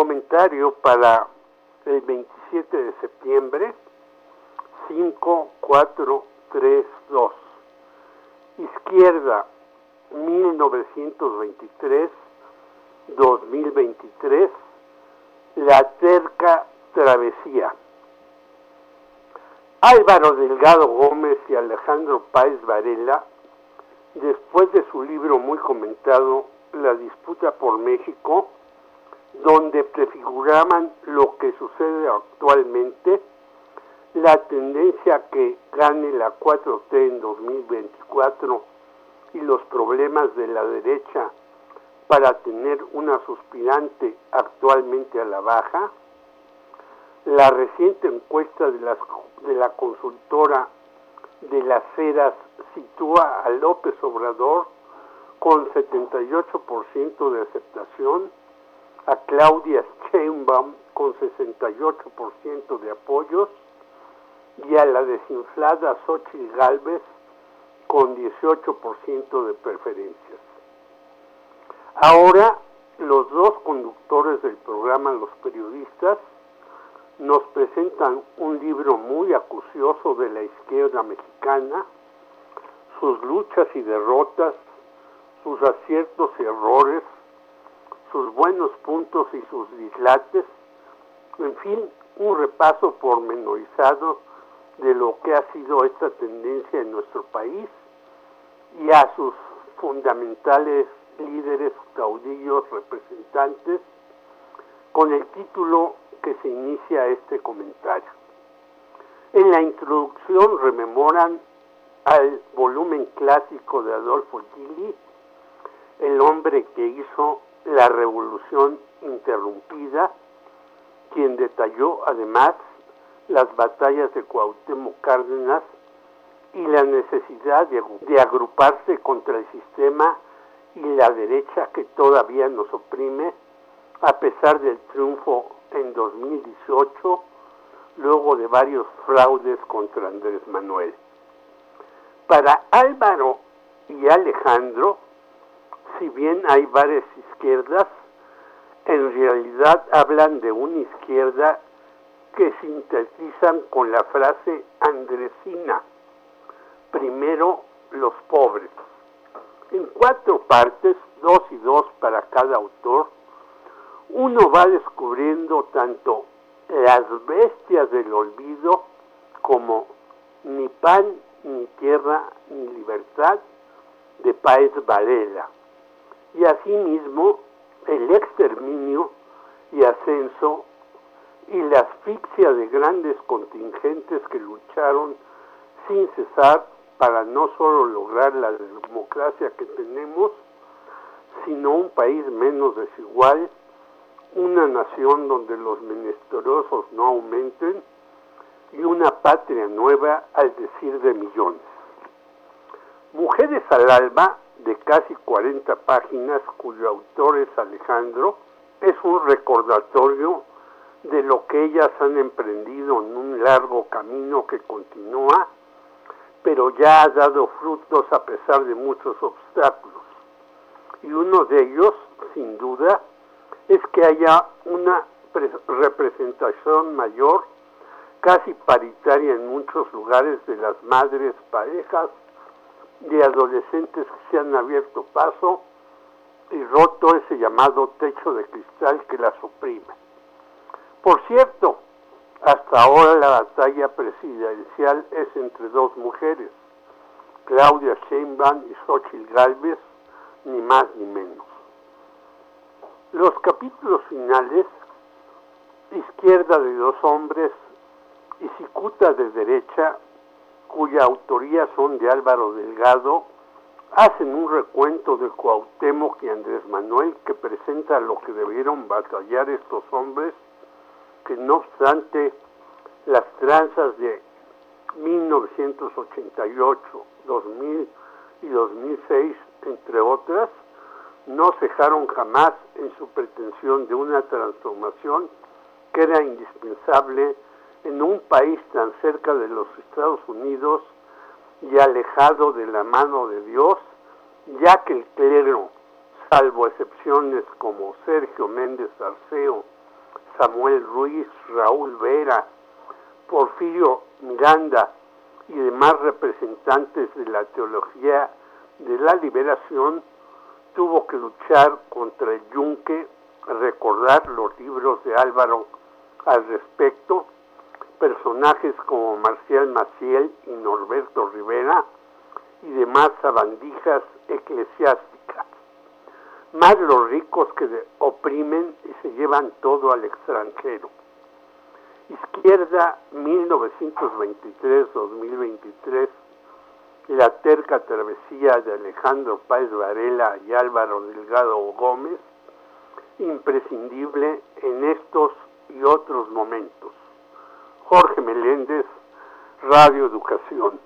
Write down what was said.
comentario para el 27 de septiembre 5432. Izquierda 1923-2023. La terca travesía. Álvaro Delgado Gómez y Alejandro Páez Varela, después de su libro muy comentado, La disputa por México, donde prefiguraban lo que sucede actualmente, la tendencia que gane la 4T en 2024 y los problemas de la derecha para tener una suspirante actualmente a la baja, la reciente encuesta de, de la consultora de las Heras sitúa a López Obrador con 78% de aceptación, a Claudia Sheinbaum con 68% de apoyos y a la desinflada Xochitl Galvez con 18% de preferencias. Ahora, los dos conductores del programa Los Periodistas nos presentan un libro muy acucioso de la izquierda mexicana, sus luchas y derrotas, sus aciertos y errores, buenos puntos y sus dislates, en fin, un repaso pormenorizado de lo que ha sido esta tendencia en nuestro país y a sus fundamentales líderes, caudillos, representantes, con el título que se inicia este comentario. En la introducción rememoran al volumen clásico de Adolfo Gili, el hombre que hizo la revolución interrumpida, quien detalló además las batallas de Cuauhtémoc Cárdenas y la necesidad de, de, agruparse contra el sistema y la derecha que todavía nos oprime a pesar del triunfo en 2018, luego de varios fraudes contra Andrés Manuel. Para Álvaro y Alejandro, si bien hay varias izquierdas, en realidad hablan de una izquierda que sintetizan con la frase andresina, primero los pobres. En cuatro partes, dos y dos para cada autor, uno va descubriendo tanto las bestias del olvido como ni pan, ni tierra, ni libertad de Paez Varela, y asimismo el exterminio y ascenso y la asfixia de grandes contingentes que lucharon sin cesar para no solo lograr la democracia que tenemos, sino un país menos desigual una nación donde los menesterosos no aumenten y una patria nueva al decir de millones. Mujeres al alba, de casi 40 páginas, cuyo autor es Alejandro, es un recordatorio de lo que ellas han emprendido en un largo camino que continúa, pero ya ha dado frutos a pesar de muchos obstáculos. Y uno de ellos, sin duda, es que haya una representación mayor, casi paritaria en muchos lugares de las madres, parejas, de adolescentes que se han abierto paso y roto ese llamado techo de cristal que las oprime. Por cierto, hasta ahora la batalla presidencial es entre dos mujeres, Claudia Sheinbaum y Xochitl Galvez, ni más ni menos. Los capítulos finales, Izquierda de dos hombres y Cicuta de derecha, cuya autoría son de Álvaro Delgado, hacen un recuento de Cuauhtémoc y Andrés Manuel que presenta lo que debieron batallar estos hombres, que no obstante las tranzas de 1988, 2000 y 2006, entre otras, no cejaron jamás en su pretensión de una transformación que era indispensable en un país tan cerca de los Estados Unidos y alejado de la mano de Dios, ya que el clero, salvo excepciones como Sergio Méndez Arceo Samuel Ruiz, Raúl Vera, Porfirio Miranda y demás representantes de la teología de la liberación, tuvo que luchar contra el yunque, recordar los libros de Álvaro al respecto, personajes como Marcial Maciel y Norberto Rivera y demás sabandijas eclesiásticas, más los ricos que oprimen y se llevan todo al extranjero. Izquierda 1923-2023, la terca travesía de Alejandro Páez Varela y Álvaro Delgado Gómez, imprescindible en estos y otros momentos. Jorge Meléndez, Radio Educación.